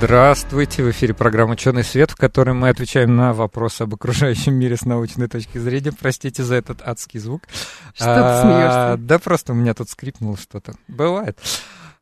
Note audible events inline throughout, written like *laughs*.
Здравствуйте! В эфире программа «Ученый свет», в которой мы отвечаем на вопросы об окружающем мире с научной точки зрения. Простите за этот адский звук. Что ты смеешься? Да просто у меня тут скрипнуло что-то. Бывает.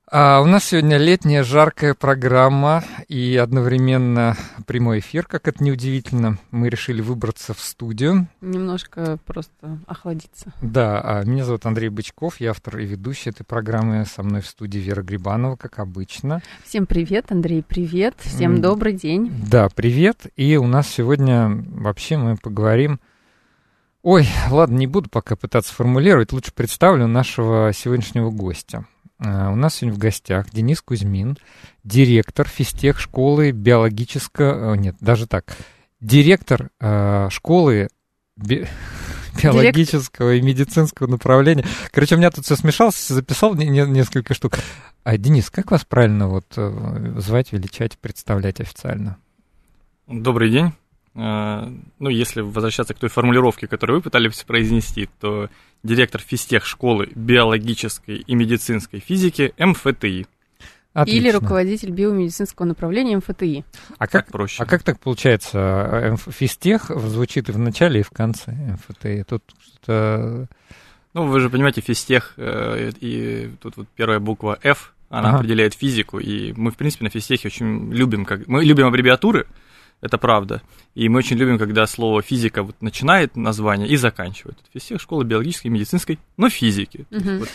А, у нас сегодня летняя жаркая программа и одновременно прямой эфир, как это неудивительно. Мы решили выбраться в студию. Немножко просто охладиться. Да, а меня зовут Андрей Бычков, я автор и ведущий этой программы. Со мной в студии Вера Грибанова, как обычно. Всем привет, Андрей, привет. Всем добрый день. Да, привет. И у нас сегодня вообще мы поговорим... Ой, ладно, не буду пока пытаться формулировать, лучше представлю нашего сегодняшнего гостя. А, У нас сегодня в гостях Денис Кузьмин, директор физтех школы биологического... э, Нет, даже так. Директор э, школы би- *laughs* биологического и медицинского направления. Короче, у меня тут все смешалось, записал не- не- несколько штук. А, Денис, как вас правильно вот э, звать, величать, представлять официально? Добрый день. Э, Ну, если возвращаться к той формулировке, которую вы пытались произнести, то директор физтех школы биологической и медицинской физики МФТИ. Отлично. Или руководитель биомедицинского направления МФТИ. А как, Так проще. а как так получается? э, МФ- Физтех звучит и в начале, и в конце МФТИ. Тут что-то... Ну, вы же понимаете, физтех, э, и тут вот первая буква F, она Ага. определяет физику, и мы, в принципе, на физтехе очень любим, как... мы любим аббревиатуры, это правда, и мы очень любим, когда слово физика вот начинает название и заканчивает. Физтех школа биологической и медицинской, но физики. То Мгм. вот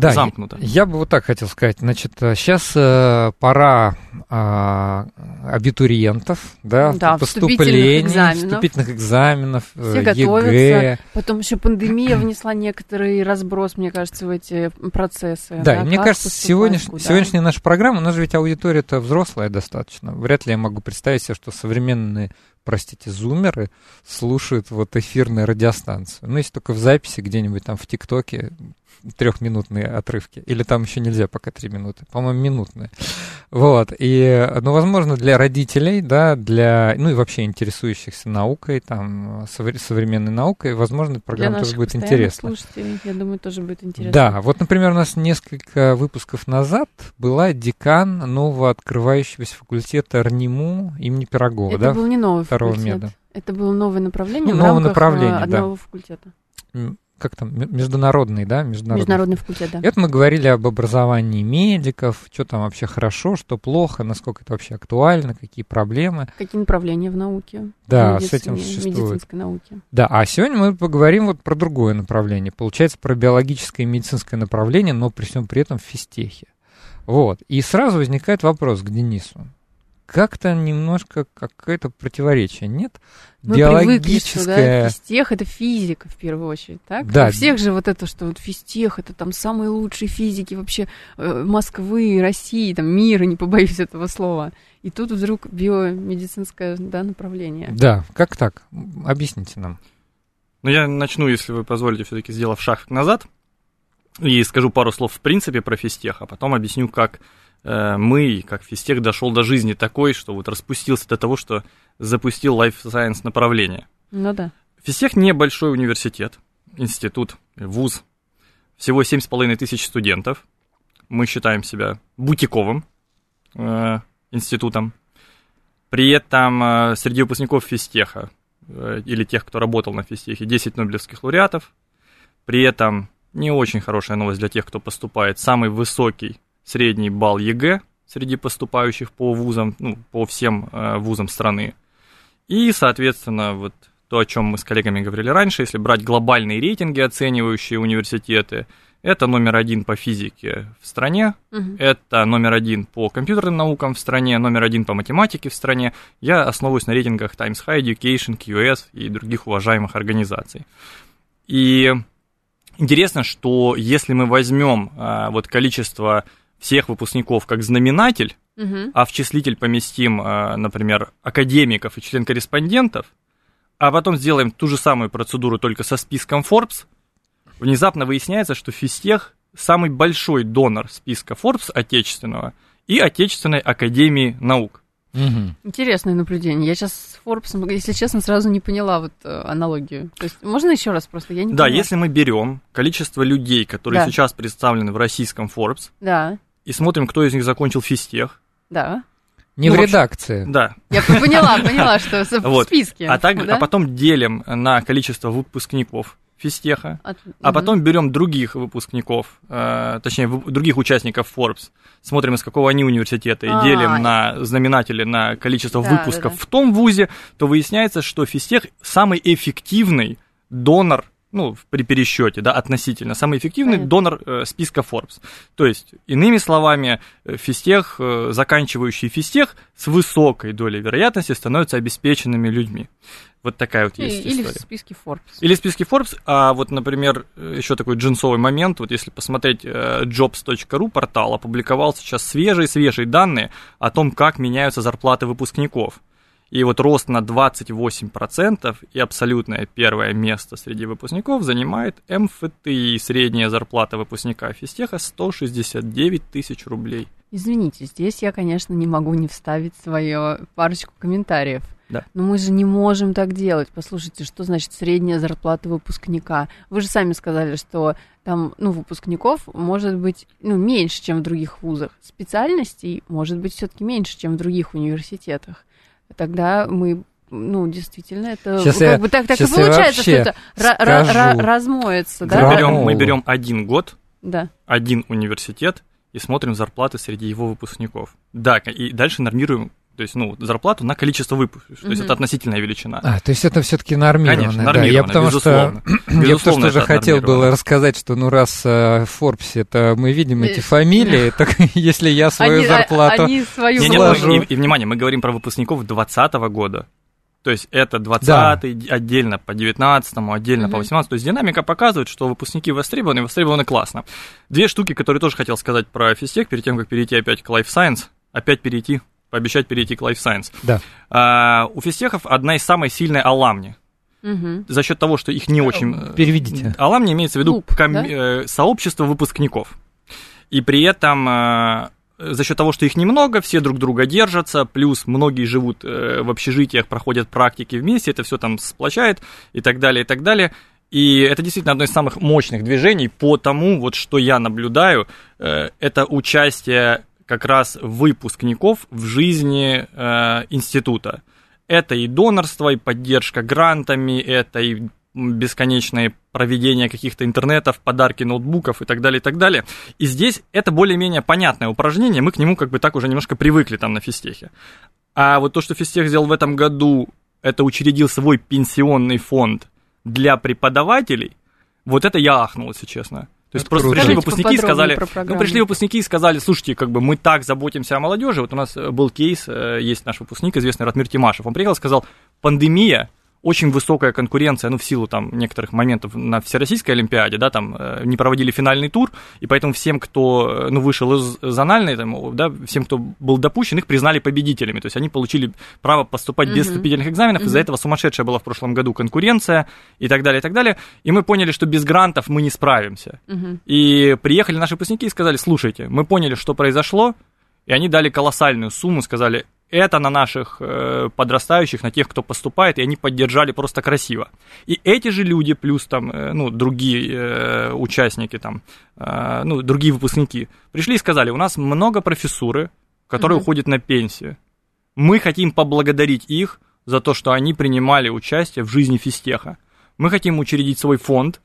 Да, замкнуто. Я бы вот так хотел сказать. Значит, сейчас пора а, абитуриентов, да, Да, поступлений, вступительных экзаменов. вступительных экзаменов, Все э, готовятся. ЕГЭ. Потом еще пандемия внесла некоторый разброс, мне кажется, в эти процессы. Да, и мне кажется, сегодняш- куда. сегодняшняя наша программа, у нас же ведь аудитория-то взрослая достаточно. Вряд ли я могу представить себе, что современные, простите, зумеры слушают вот эфирную радиостанцию. Ну, если только в записи где-нибудь там в ТикТоке трехминутные отрывки. Или там еще нельзя пока три минуты. По-моему, минутные. Вот. И, ну, возможно, для родителей, да, для, ну, и вообще интересующихся наукой, там, совре- современной наукой, возможно, эта Для программа тоже наших будет интересна. слушателей, я думаю, тоже будет интересно. Да, вот, например, у нас несколько выпусков назад была декан нового открывающегося факультета РНИМУ имени Пирогова, Это да, был не новый второго факультет. меда. Это было новое направление Ну, в новое рамках направление, э, да. одного факультета. Как там, международный, да, международный. Международный факультет, да. И вот мы говорили об образовании медиков, что там вообще хорошо, что плохо, насколько это вообще актуально, какие проблемы. Какие направления в науке? Да, в с этим существует. медицинской науке. Да, а сегодня мы поговорим вот про другое направление. Получается, про биологическое и медицинское направление, но при всем при этом в физтехе. Вот. И сразу возникает вопрос к Денису. Как-то немножко какое-то противоречие, нет? Мы привыкли, что да, физтех это физика в первую очередь, так? Да. У всех же вот это, что вот физтех это там самые лучшие физики вообще э, Москвы, России, там мира, не побоюсь этого слова. И тут вдруг биомедицинское да, направление. Да, как так? Объясните нам. Ну, я начну, если вы позволите, все-таки сделав шаг назад и скажу пару слов в принципе про физтех, а потом объясню, как мы, как физтех дошел до жизни такой, что вот распустился до того, что запустил Life Science направление. Ну да. Физтех небольшой университет, институт, вуз, всего 7,5 тысяч студентов. Мы считаем себя бутиковым э, институтом. При этом э, среди выпускников физтеха э, или тех, кто работал на физтехе, 10 нобелевских лауреатов. При этом не очень хорошая новость для тех, кто поступает. Самый высокий средний балл ЕГЭ среди поступающих по вузам, ну, по всем э, вузам страны. И, соответственно, вот то, о чем мы с коллегами говорили раньше, если брать глобальные рейтинги, оценивающие университеты, это номер один по физике в стране, Мгм. это номер один по компьютерным наукам в стране, номер один по математике в стране. Я основываюсь на рейтингах Times High Education, QS и других уважаемых организаций. И интересно, что если мы возьмем а, вот количество всех выпускников как знаменатель, Мгм. а в числитель поместим, а, например, академиков и член-корреспондентов, а потом сделаем ту же самую процедуру только со списком Forbes, внезапно выясняется, что физтех самый большой донор списка Forbes отечественного и Отечественной Академии Наук. Мгм. Интересное наблюдение. Я сейчас с Форбсом, если честно, сразу не поняла вот э, аналогию. То есть можно еще раз просто? Я не Да, поняла. если мы берем количество людей, которые Да. сейчас представлены в российском Forbes, Да, и смотрим, кто из них закончил физтех, да. Не Ну, в общем, редакции. да, Я поняла, поняла, что в *laughs* Вот. списке. а, так, да? а потом делим на количество выпускников физтеха, От- а потом берем других выпускников, э, точнее, других участников Forbes, смотрим, из какого они университета, и А. делим на знаменатели на количество Да, выпусков да, да. в том вузе, то выясняется, что физтех самый эффективный донор ну, в- при пересчете, да, относительно, самый эффективный Понятно. донор э, списка Forbes. То есть, иными словами, э, физтех, э, заканчивающий физтех с высокой долей вероятности становятся обеспеченными людьми. Вот такая вот И- есть Или в история. списке Forbes. Или в списке Forbes, а вот, например, еще такой джинсовый момент, вот если посмотреть э, jobs.ru портал, опубликовал сейчас свежие-свежие данные о том, как меняются зарплаты выпускников. И вот рост на 28% и абсолютное первое место среди выпускников занимает МФТИ. Средняя зарплата выпускника физтеха 169 тысяч рублей. Извините, здесь я, конечно, не могу не вставить свою парочку комментариев. Да. Но мы же не можем так делать. Послушайте, что значит средняя зарплата выпускника? Вы же сами сказали, что там, ну, выпускников может быть, ну, меньше, чем в других вузах. Специальностей может быть все-таки меньше, чем в других университетах. Тогда мы ну, действительно, это Щас как я- бы так, так и получается, что это ра- ра- ра- скажу. размоется, Мы да? Гра- берем, мы Граммола. берем один год, Да. один университет и смотрим зарплаты среди его выпускников. Да, и дальше нормируем, то есть, ну, зарплату на количество выпусков, то есть это относительная величина. А, то есть это все-таки нормировано. Конечно, да. *clears throat* Я потому безусловно. что я Безусловно, потому что это хотел было рассказать, что ну раз э, в Форбсе это мы видим эти Э, фамилии, так *laughs* если я свою Они- а- зарплату они свою Не, не, сложу. мы- и, и внимание, мы говорим про выпускников 2020 года. То есть это 20 отдельно по 19 отдельно по Мгм. 18 То есть динамика показывает, что выпускники востребованы, и востребованы классно. Две штуки, которые тоже хотел сказать про физтех, перед тем, как перейти опять к Life Science, опять перейти, пообещать перейти к Life Science. Да. А, у физтехов одна из самой сильной аламни. Мгм. За счет того, что их не очень... э, переведите. Аламни имеется в виду Клуб, ком- да? э, сообщество выпускников. И при этом э, за счет того, что их немного, все друг друга держатся, плюс многие живут в общежитиях, проходят практики вместе, это все там сплочает и так далее, и так далее. И это действительно одно из самых мощных движений по тому, вот что я наблюдаю, это участие как раз выпускников в жизни э, института. Это и донорство, и поддержка грантами, это и бесконечное проведение каких-то интернетов, подарки ноутбуков и так далее, и так далее. И здесь это более-менее понятное упражнение, мы к нему как бы так уже немножко привыкли там на физтехе. А вот то, что физтех сделал в этом году, это учредил свой пенсионный фонд для преподавателей, вот это я ахнул, если честно. То есть Это просто круто. пришли выпускники и сказали, ну, пришли выпускники и сказали, слушайте, как бы мы так заботимся о молодежи. Вот у нас э, был кейс, э, есть наш выпускник, известный Ратмир Тимашев. Он приехал и сказал, пандемия, очень высокая конкуренция, ну, в силу там некоторых моментов на Всероссийской Олимпиаде, да, там э, не проводили финальный тур, и поэтому всем, кто, э, ну, вышел из зональной, там, да, всем, кто был допущен, их признали победителями, то есть они получили право поступать без Мгм. вступительных экзаменов, из-за Мгм. этого сумасшедшая была в прошлом году конкуренция и так далее, и так далее, и мы поняли, что без грантов мы не справимся. Мгм. И приехали наши выпускники и сказали, слушайте, мы поняли, что произошло, и они дали колоссальную сумму, сказали, это на наших э, подрастающих, на тех, кто поступает, и они поддержали просто красиво. И эти же люди, плюс там, э, ну, другие э, участники там, э, ну, другие выпускники, пришли и сказали, у нас много профессуры, которые Мгм. уходят на пенсию. Мы хотим поблагодарить их за то, что они принимали участие в жизни физтеха. Мы хотим учредить свой фонд,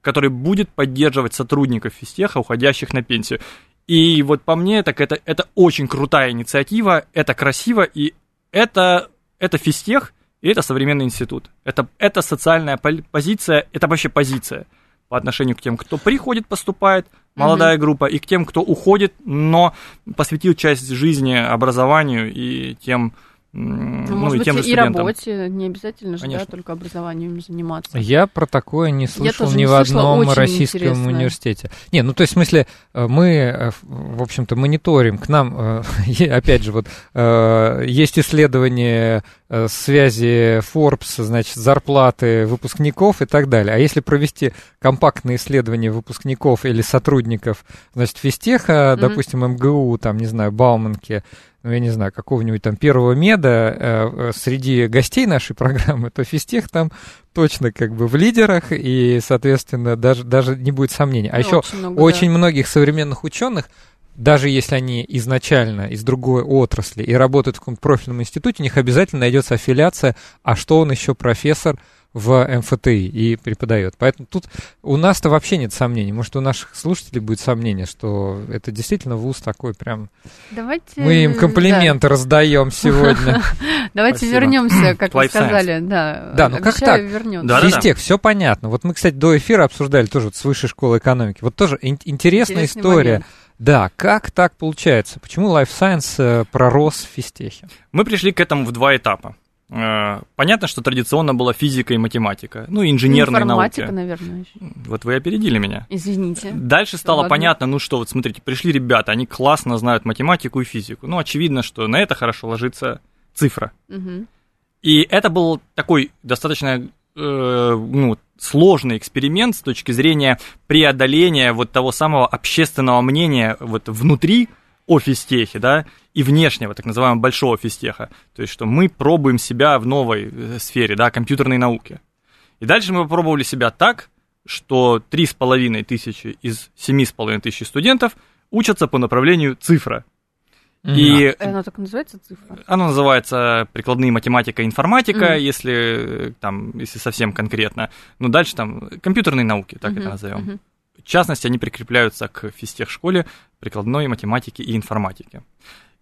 который будет поддерживать сотрудников физтеха, уходящих на пенсию. И вот по мне, так это, это очень крутая инициатива, это красиво, и это, это физтех, и это современный институт. Это, это социальная позиция, это вообще позиция по отношению к тем, кто приходит, поступает, молодая группа, и к тем, кто уходит, но посвятил часть жизни образованию и тем, Ну, ну, может и быть, тем же и работе, не обязательно же, да, Конечно. только образованием заниматься. Я про такое не слышал ни не в одном российском интересно. университете. Не, ну то есть в смысле э, мы, э, в общем-то, мониторим. К нам, э, *laughs* опять же, вот есть исследование связи Forbes, значит, зарплаты выпускников и так далее. А если провести компактное исследование выпускников или сотрудников, значит, физтеха, mm-hmm. допустим, МГУ, там, не знаю, Бауманки, ну, я не знаю, какого-нибудь там первого меда э, э, среди гостей нашей *laughs* программы, то физтех там точно как бы в лидерах, и, соответственно, даже, даже не будет сомнений. А ну, еще очень, много, очень да. многих современных ученых даже если они изначально из другой отрасли и работают в каком-то профильном институте, у них обязательно найдется аффилиация, а что он еще профессор в МФТИ и преподает. Поэтому тут у нас-то вообще нет сомнений. Может, у наших слушателей будет сомнение, что это действительно вуз такой прям... Давайте... Мы им комплименты да. раздаем сегодня. *laughs* Давайте вернемся, как вы сказали. Да, да ну как так? Физтех, все понятно. Вот мы, кстати, до эфира обсуждали тоже с высшей школы экономики. Вот тоже интересная история. Да, как так получается? Почему Life Science э, пророс в физтехе? Мы пришли к этому в два этапа. Э, понятно, что традиционно была физика и математика, ну, инженерные Информатика, науки. наверное. Вот вы опередили меня. Извините. Дальше стало Ладно. понятно, ну что, вот смотрите, пришли ребята, они классно знают математику и физику. Ну, очевидно, что на это хорошо ложится цифра. Угу. И это был такой достаточно э, ну, сложный эксперимент с точки зрения преодоления вот того самого общественного мнения вот внутри о физтехе, да, и внешнего, так называемого большого физтеха. То есть, что мы пробуем себя в новой э, сфере, да, компьютерной науки. И дальше мы попробовали себя так, что 3,5 тысячи из 7,5 тысяч студентов учатся по направлению цифра. Mm-hmm. И а оно так называется цифра? Оно называется прикладные математика и информатика, mm-hmm. если там, если совсем конкретно. Но дальше там компьютерные науки, так mm-hmm. это назовем. Mm-hmm. В частности, они прикрепляются к физтех-школе прикладной математики и информатики.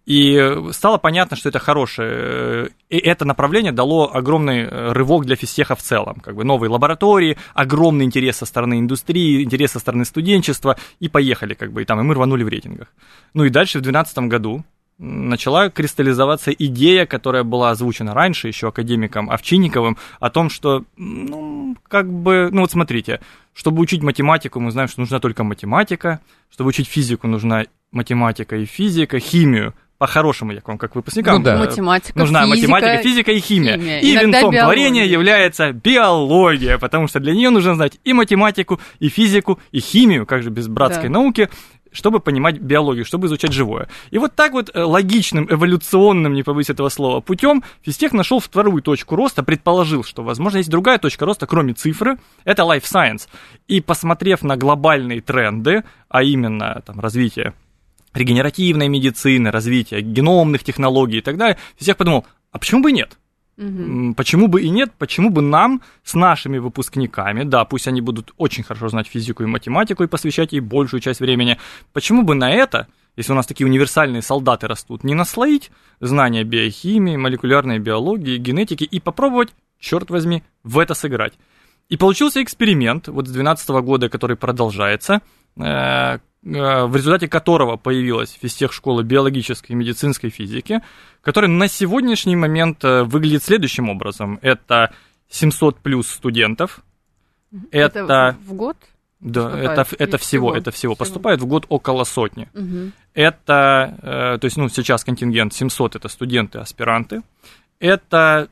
И стало понятно, что это хорошее. И это направление дало огромный э, рывок для физтеха в целом. Как бы новые лаборатории, огромный интерес со стороны индустрии, интерес со стороны студенчества. И поехали, как бы, и там, и мы рванули в рейтингах. Ну и дальше в 2012 году начала кристаллизоваться идея, которая была озвучена раньше еще академиком Овчинниковым, о том, что, ну, как бы, ну вот смотрите, чтобы учить математику, мы знаем, что нужна только математика, чтобы учить физику, нужна математика и физика, химию по-хорошему, я вам как выпускникам, ну, да. математика, нужна физика, математика, физика и химия. химия. И Иногда венцом биология. творения является биология, потому что для нее нужно знать и математику, и физику, и химию, как же без братской да. науки, чтобы понимать биологию, чтобы изучать живое. И вот так вот э, логичным, эволюционным, не побоюсь этого слова, путем физтех нашел вторую точку роста, предположил, что, возможно, есть другая точка роста, кроме цифры, это life science. И посмотрев на глобальные тренды, а именно там, развитие регенеративной медицины, развития геномных технологий и так далее, всех подумал, а почему бы нет? Угу. Почему бы и нет? Почему бы нам с нашими выпускниками, да, пусть они будут очень хорошо знать физику и математику и посвящать ей большую часть времени, почему бы на это, если у нас такие универсальные солдаты растут, не наслоить знания биохимии, молекулярной биологии, генетики и попробовать, черт возьми, в это сыграть? И получился эксперимент вот с 2012 года, который продолжается, э, в результате которого появилась физтех школа биологической и медицинской физики, которая на сегодняшний момент э, выглядит следующим образом. Это 700 плюс студентов. Это, это в год? Да, это, это всего, всего, это всего, всего. Поступает в год около сотни. Угу. Это, э, то есть, ну, сейчас контингент 700 это студенты, аспиранты. Это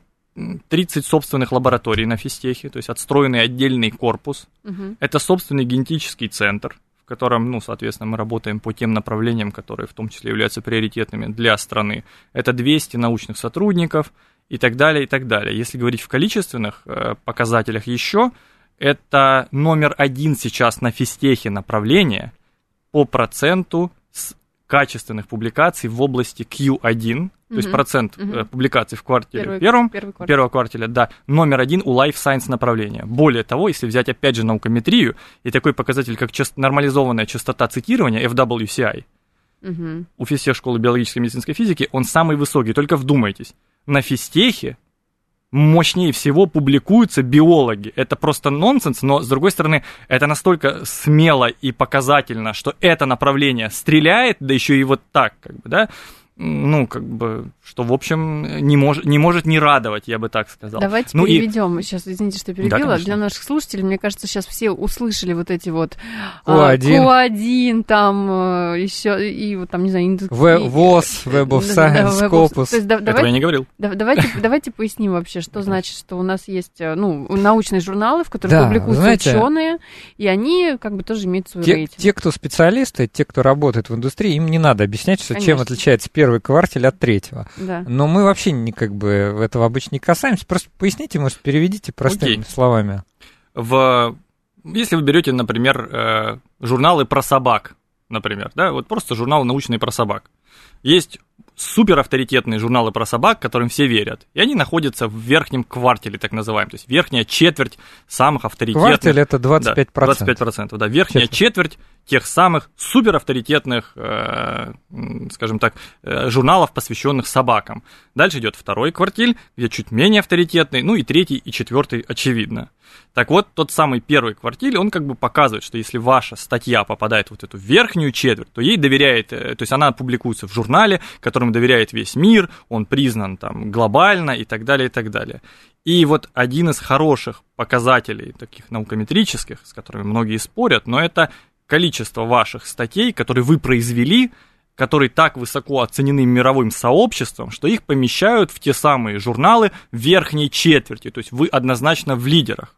30 собственных лабораторий на физтехе, то есть отстроенный отдельный корпус. Угу. Это собственный генетический центр котором, ну, соответственно, мы работаем по тем направлениям, которые в том числе являются приоритетными для страны. Это 200 научных сотрудников и так далее, и так далее. Если говорить в количественных э, показателях еще, это номер один сейчас на физтехе направление по проценту качественных публикаций в области Q1, то есть процент угу. публикаций в квартире первый, первом, первый квартал. первого кварталя, да, номер один у Life Science направления. Более того, если взять опять же наукометрию и такой показатель, как част, нормализованная частота цитирования, FWCI, угу. у физтех школы биологической и медицинской физики, он самый высокий. Только вдумайтесь, на физтехе мощнее всего публикуются биологи. Это просто нонсенс, но, с другой стороны, это настолько смело и показательно, что это направление стреляет, да еще и вот так, как бы, да, ну, как бы, что, в общем, не, мож, не может не радовать, я бы так сказал. Давайте ну переведем. И... Сейчас, извините, что перебила. Да, Для наших слушателей, мне кажется, сейчас все услышали вот эти вот Q1, Q1 там э, еще, и вот там, не знаю, индекс... ВОЗ, Web of Science, Scopus. Есть, да, Этого давайте, я не говорил. Да, давайте, давайте поясним вообще, что значит, что у нас есть, э, ну, научные журналы, в которых да, публикуются знаете, ученые, и они как бы тоже имеют свой те, рейтинг. Те, кто специалисты, те, кто работает в индустрии, им не надо объяснять, что, чем отличается первый первый кварталь от третьего. Да. Но мы вообще не как бы этого обычно не касаемся. Просто поясните, может, переведите простыми Окей. словами. В... Если вы берете, например, э, журналы про собак, например, да, вот просто журналы научные про собак. Есть супер авторитетные журналы про собак, которым все верят. И они находятся в верхнем квартале, так называемом. То есть верхняя четверть самых авторитетных. Кварталь это 25%. Да, 25%, да. Верхняя четверть, четверть тех самых супер авторитетных, э, скажем так, э, журналов, посвященных собакам. Дальше идет второй квартиль, где чуть менее авторитетный, ну и третий и четвертый очевидно. Так вот, тот самый первый квартиль, он как бы показывает, что если ваша статья попадает в вот эту верхнюю четверть, то ей доверяет, э, то есть она публикуется в журнале, которому доверяет весь мир, он признан там глобально и так далее, и так далее. И вот один из хороших показателей, таких наукометрических, с которыми многие спорят, но это количество ваших статей, которые вы произвели, которые так высоко оценены мировым сообществом, что их помещают в те самые журналы верхней четверти, то есть вы однозначно в лидерах.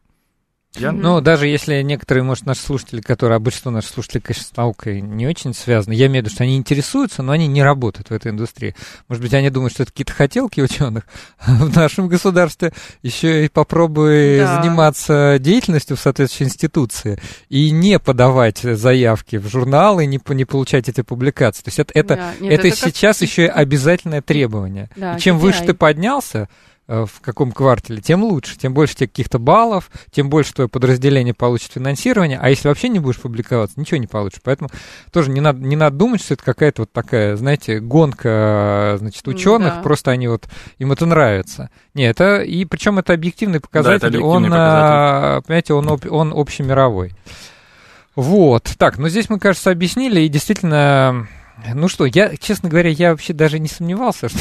Я... Ну, даже если некоторые, может, наши слушатели, которые, большинство наших слушателей, конечно, с наукой не очень связаны, я имею в виду, что они интересуются, но они не работают в этой индустрии. Может быть, они думают, что это какие-то хотелки ученых. *laughs* в нашем государстве еще и попробуй да. заниматься деятельностью в соответствующей институции и не подавать заявки в журналы, не, не получать эти публикации. То есть это, это, да. Нет, это, это сейчас как... еще и обязательное требование. Да, и чем KPI. выше ты поднялся, в каком квартале, тем лучше, тем больше тебе каких-то баллов, тем больше твое подразделение получит финансирование, а если вообще не будешь публиковаться, ничего не получишь. Поэтому тоже не надо, не надо думать, что это какая-то вот такая, знаете, гонка, значит, ученых, да. просто они вот, им это нравится. Не, это, и причем это объективный показатель, да, это объективный он, показатель. понимаете, он, он общемировой. Вот, так, ну здесь мы, кажется, объяснили, и действительно, ну что, я, честно говоря, я вообще даже не сомневался, *laughs* что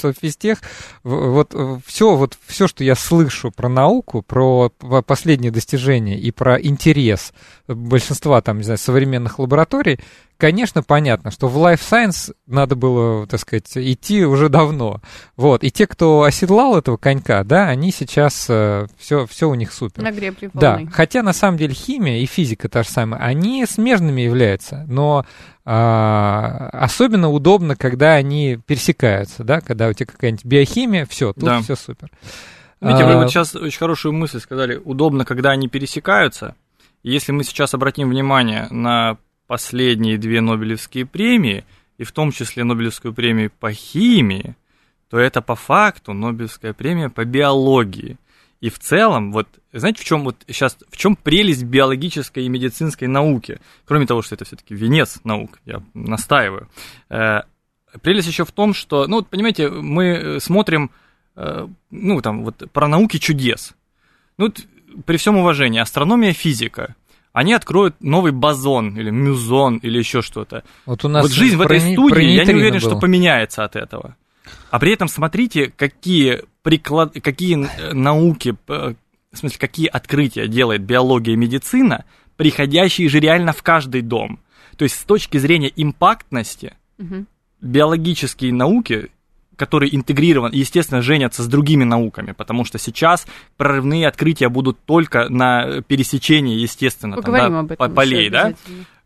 что физтех, вот все, вот все, что я слышу про науку, про последние достижения и про интерес большинства там, не знаю, современных лабораторий, конечно, понятно, что в Life Science надо было, так сказать, идти уже давно. Вот. И те, кто оседлал этого конька, да, они сейчас все, э, все у них супер. На гребле Да, хотя на самом деле химия и физика та же самая, они смежными являются, но а, особенно удобно, когда они пересекаются, да, когда у тебя какая-нибудь биохимия, все, тут да. все супер. Видите, вы а, вот сейчас очень хорошую мысль сказали. Удобно, когда они пересекаются. Если мы сейчас обратим внимание на последние две Нобелевские премии, и в том числе Нобелевскую премию по химии, то это по факту Нобелевская премия по биологии. И в целом, вот, знаете, в чем вот сейчас, в чем прелесть биологической и медицинской науки? Кроме того, что это все-таки венец наук, я настаиваю. Э, прелесть еще в том, что, ну, вот, понимаете, мы смотрим, э, ну, там, вот, про науки чудес. Ну, при всем уважении, астрономия, физика, они откроют новый бозон или мюзон или еще что-то. Вот, у нас вот жизнь в этой студии, я не уверен, было. что поменяется от этого. А при этом смотрите, какие, приклад... какие э, науки, в смысле, какие открытия делает биология и медицина, приходящие же реально в каждый дом. То есть с точки зрения импактности, угу. биологические науки которые интегрированы, естественно, женятся с другими науками, потому что сейчас прорывные открытия будут только на пересечении, естественно, там, да, об этом полей, да?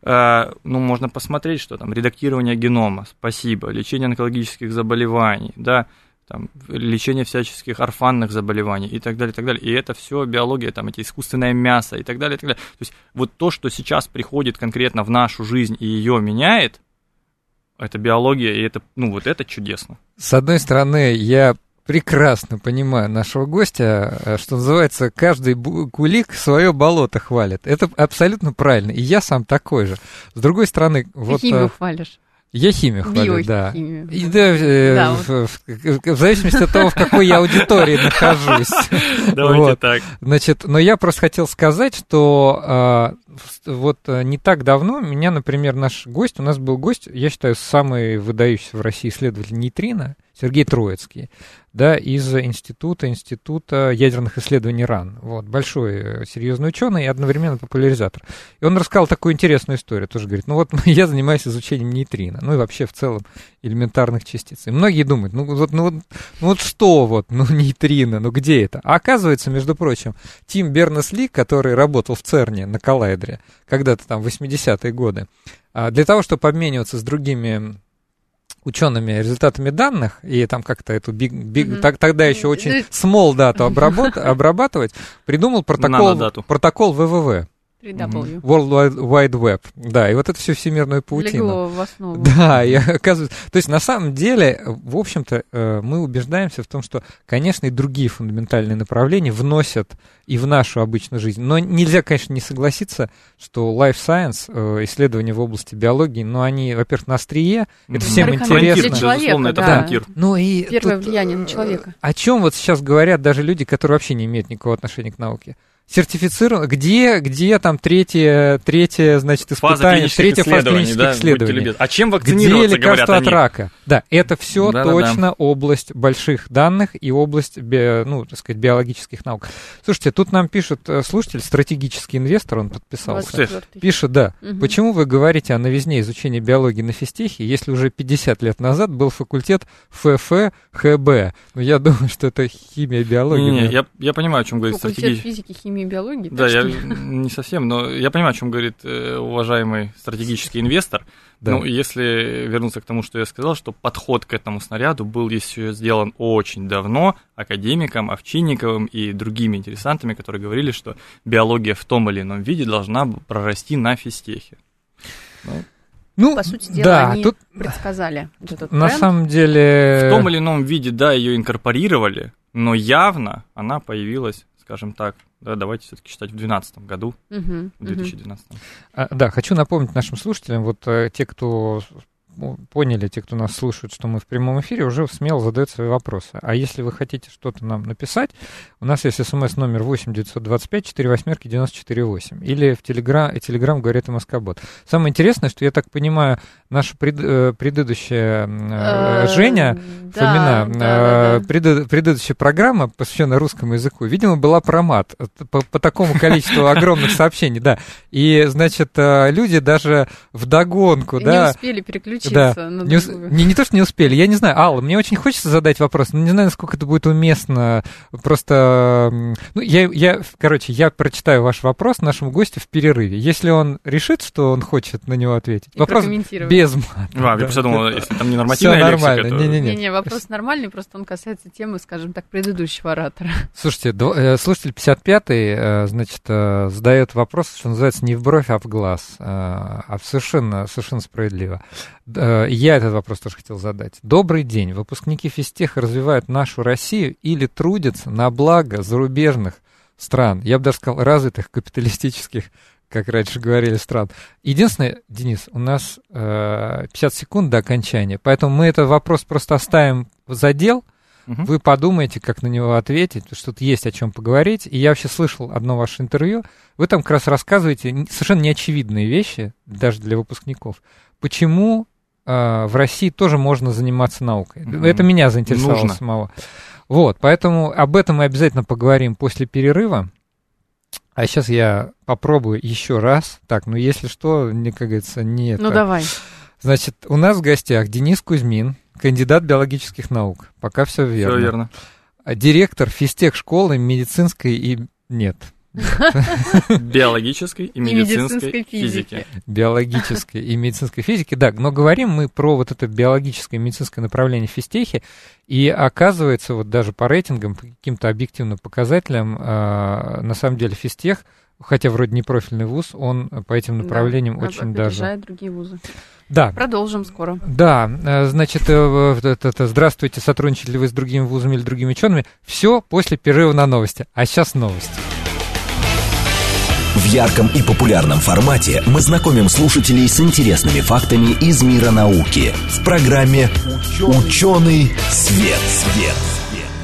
Э, ну, можно посмотреть, что там, редактирование генома, спасибо, лечение онкологических заболеваний, да, там, лечение всяческих орфанных заболеваний и так далее, и так далее. И это все биология, там, эти искусственное мясо и так далее, и так далее. То есть вот то, что сейчас приходит конкретно в нашу жизнь и ее меняет, это биология, и это, ну, вот это чудесно. С одной стороны, я прекрасно понимаю нашего гостя, э, что называется, каждый кулик свое болото хвалит. Это абсолютно правильно, и я сам такой же. С другой стороны, вот... Химию э, хвалишь. Я химию хвалю, да. И, да, э, Да, в, в- в зависимости от того, в какой я аудитории нахожусь. *laughs* Давайте Вот. так. Значит, но я просто хотел сказать, что а, вот а, не так давно меня, например, наш гость, у нас был гость, я считаю, самый выдающийся в России исследователь нейтрино, Сергей Троицкий, да, из института, института ядерных исследований РАН. Вот, большой э, серьезный ученый и одновременно популяризатор. И он рассказал такую интересную историю, тоже говорит, ну вот *laughs* я занимаюсь изучением нейтрино, ну и вообще в целом элементарных частиц. И многие думают, ну вот, ну, вот, ну вот что вот, ну нейтрино, ну где это? А оказывается, между прочим, Тим Бернес-Ли, который работал в ЦЕРНе на коллайдере когда-то там в 80-е годы, а, для того, чтобы обмениваться с другими учеными результатами данных и там как-то эту big, big, Мгм. так- тогда еще очень small дату обработ- обрабатывать, придумал протокол, протокол ВВВ, 3W. World Wide- Wide Web, да, и вот это всю всемирную паутину. Легло в основу. *laughs* Да, и оказывается, то есть на самом деле, в общем-то, э, мы убеждаемся в том, что, конечно, и другие фундаментальные направления вносят и в нашу обычную жизнь. Но нельзя, конечно, не согласиться, что life science, э, исследования в области биологии, ну, они, во-первых, на острие, это всем интересно. для человека, безусловно, это да. фронтир. Ну и Первое тут, влияние на человека. О чем вот сейчас говорят даже люди, которые вообще не имеют никакого отношения к науке? Сертифицировано. Где, где там третье, третье, значит, Фаза испытание, клинических третья фаза клинических да, исследований? А чем Где вакцинироваться, говорят лекарства от они? рака? Да, это все Да-да-да. точно область больших данных и область, би- ну, так сказать, биологических наук. Слушайте, тут нам пишет э, слушатель, стратегический инвестор, он подписался. 24-й. Пишет, да. Мгм. Почему вы говорите о новизне изучения биологии на физтехе, если уже 50 лет назад был факультет ФФ, ХБ? Ну, я думаю, что это химия, биология. Не-не, наверное. я, я понимаю, о чем говорит стратегический. физики, химии и биологии. Да, я *laughs* не совсем, но я понимаю, о чем говорит э, уважаемый стратегический инвестор. Да. Ну, если вернуться к тому, что я сказал, что подход к этому снаряду был еще сделан очень давно академиком Овчинниковым и другими интересантами, которые говорили, что биология в том или ином виде должна прорасти на физтехе. ну, По сути дела, да, они тут предсказали вот этот на тренд. самом деле... В том или ином виде, да, ее инкорпорировали, но явно она появилась, скажем так, да, давайте все-таки считать в 2012 году, Мгм, в мгм. 2012. А, да, хочу напомнить нашим слушателям, вот э, те, кто поняли, те, кто нас слушает, что мы в прямом эфире, уже смело задают свои вопросы. А если вы хотите что-то нам написать, у нас есть смс номер 8 925 4 восьмерки 948 или в телеграм, телеграм говорит МСК-бот. Самое интересное, что я так понимаю, наша пред- предыдущая Женя Фомина, да, да, да. преды- предыдущая программа, посвященная русскому языку, видимо, была про мат по, по такому количеству огромных сообщений, да. И, значит, э, люди даже вдогонку, Не да, успели переключиться да, на не, не, не то, что не успели, я не знаю, Алла, мне очень хочется задать вопрос, но не знаю, насколько это будет уместно, просто, ну, я, я, короче, я прочитаю ваш вопрос нашему гостю в перерыве. Если он решит, что он хочет на него ответить, И вопрос без мата. А, да. я просто думал, если там не Всё нормативная нормально, лексика, то... не-не-не. Не-не, вопрос нормальный, просто он касается темы, скажем так, предыдущего оратора. Слушайте, дво- э, слушатель 55-й, э, значит, э, задает вопрос, что называется, не в бровь, а в глаз, а совершенно, совершенно справедливо. Э, Я этот вопрос тоже хотел задать. Добрый день. Выпускники физтеха развивают нашу Россию или трудятся на благо зарубежных стран, я бы даже сказал, развитых капиталистических, как раньше говорили, стран. Единственное, Денис, у нас э, 50 секунд до окончания, поэтому мы этот вопрос просто оставим в задел, Мгм. вы подумаете, как на него ответить, потому что тут есть о чем поговорить. И я вообще слышал одно ваше интервью. Вы там как раз рассказываете совершенно неочевидные вещи, даже для выпускников. Почему э, в России тоже можно заниматься наукой? Мгм. Это меня заинтересовало Нужно. самого. Вот, поэтому об этом мы обязательно поговорим после перерыва. А сейчас я попробую еще раз. Так, ну если что, не, как говорится, не это. Ну давай. Значит, у нас в гостях Денис Кузьмин, кандидат биологических наук. Пока все верно. Все верно. А Директор физтех школы медицинской и... Нет, *laughs* Биологической и медицинской физики. биологической и медицинской физики. Да, но говорим мы про вот это биологическое и медицинское направление физтехи. И оказывается, вот даже по рейтингам, по каким-то объективным показателям, а, на самом деле физтех, хотя вроде не профильный вуз, он по этим направлениям Да, очень даже... другие вузы. Да, Продолжим скоро. Да, э, значит, э, здравствуйте, сотрудничали ли вы с другими вузами или другими учеными? Все после перерыва на новости. А сейчас новости. В ярком и популярном формате мы знакомим слушателей с интересными фактами из мира науки в программе «Ученый свет». свет.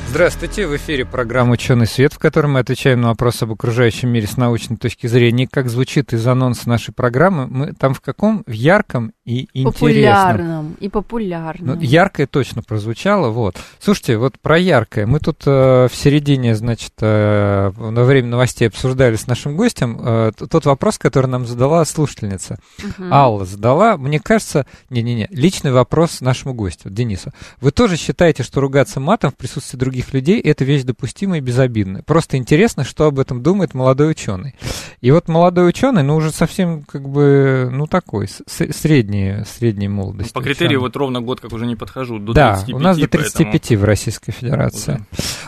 Здравствуйте, в эфире программа «Ученый свет», в которой мы отвечаем на вопросы об окружающем мире с научной точки зрения. Как звучит из анонса нашей программы, мы там в каком? В ярком и. Популярном и популярном. Ну, яркое точно прозвучало, вот. Слушайте, вот про яркое. Мы тут э, в середине, значит, э, на время новостей обсуждали с нашим гостем э, тот вопрос, который нам задала слушательница. Мгм. Алла задала, мне кажется, не-не-не, личный вопрос нашему гостю, Денису. Вы тоже считаете, что ругаться матом в присутствии других людей – это вещь допустимая и безобидная? Просто интересно, что об этом думает молодой ученый. И вот молодой ученый, ну, уже совсем, как бы, ну, такой, с- с- средней, средней молодости. По критерию вот ровно год, как уже не подхожу, до да, 35, у нас до поэтому 35 в Российской Федерации. уже.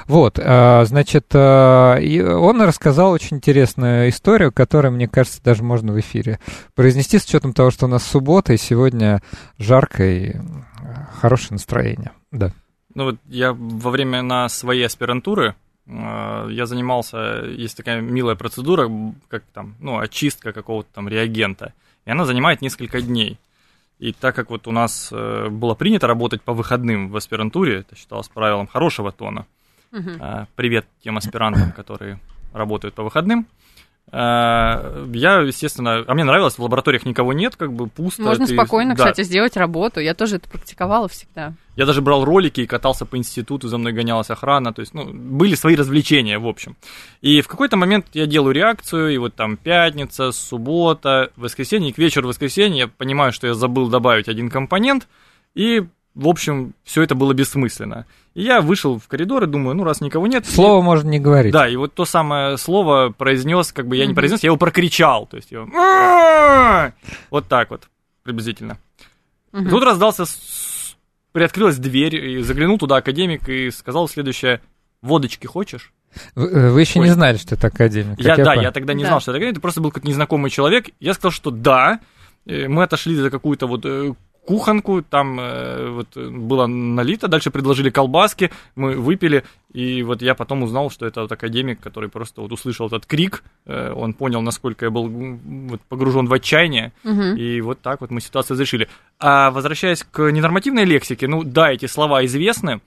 Вот, а, значит, а, он рассказал очень интересную историю, которую, мне кажется, даже можно в эфире произнести с учетом того, что у нас суббота, и сегодня жарко и м, хорошее настроение. Да. Ну вот я во время на своей аспирантуры я занимался, есть такая милая процедура, как там, ну, очистка какого-то там реагента, и она занимает несколько дней. И так как вот у нас э, было принято работать по выходным в аспирантуре, это считалось правилом хорошего тона. Э, Привет тем аспирантам, которые работают по выходным. Э, Я, естественно, а мне нравилось, в лабораториях никого нет, как бы пусто. Можно ты- спокойно, да. кстати, сделать работу. Я тоже это практиковала всегда. Я даже брал ролики и катался по институту, за мной гонялась охрана, то есть, ну, были свои развлечения, в общем. И в какой-то момент я делаю реакцию, и вот там пятница, суббота, воскресенье, и к вечеру воскресенья я понимаю, что я забыл добавить один компонент, и, в общем, все это было бессмысленно. И я вышел в коридор и думаю, ну, раз никого нет... Слово можно не говорить. Да, и вот то самое слово произнес, как бы я не произнес, я его прокричал, то есть я... «А-а-а!» Вот так вот, приблизительно. И Тут раздался, приоткрылась дверь, и заглянул туда академик и сказал следующее, водочки хочешь? Вы, э, вы еще Ой. не знали, что это академик. Я, как да, понял. я тогда не Да. знал, что это академик, это просто был какой-то незнакомый человек. Я сказал, что да, Э, мы отошли за какую-то вот э, кухонку, там э, вот э, было налито, дальше предложили колбаски, мы выпили, и вот я потом узнал, что это вот академик, который просто вот услышал этот крик, э, он понял, насколько я был вот, погружен в отчаяние, Мгм. и вот так вот мы ситуацию разрешили. А возвращаясь к ненормативной лексике, ну да, эти слова известны.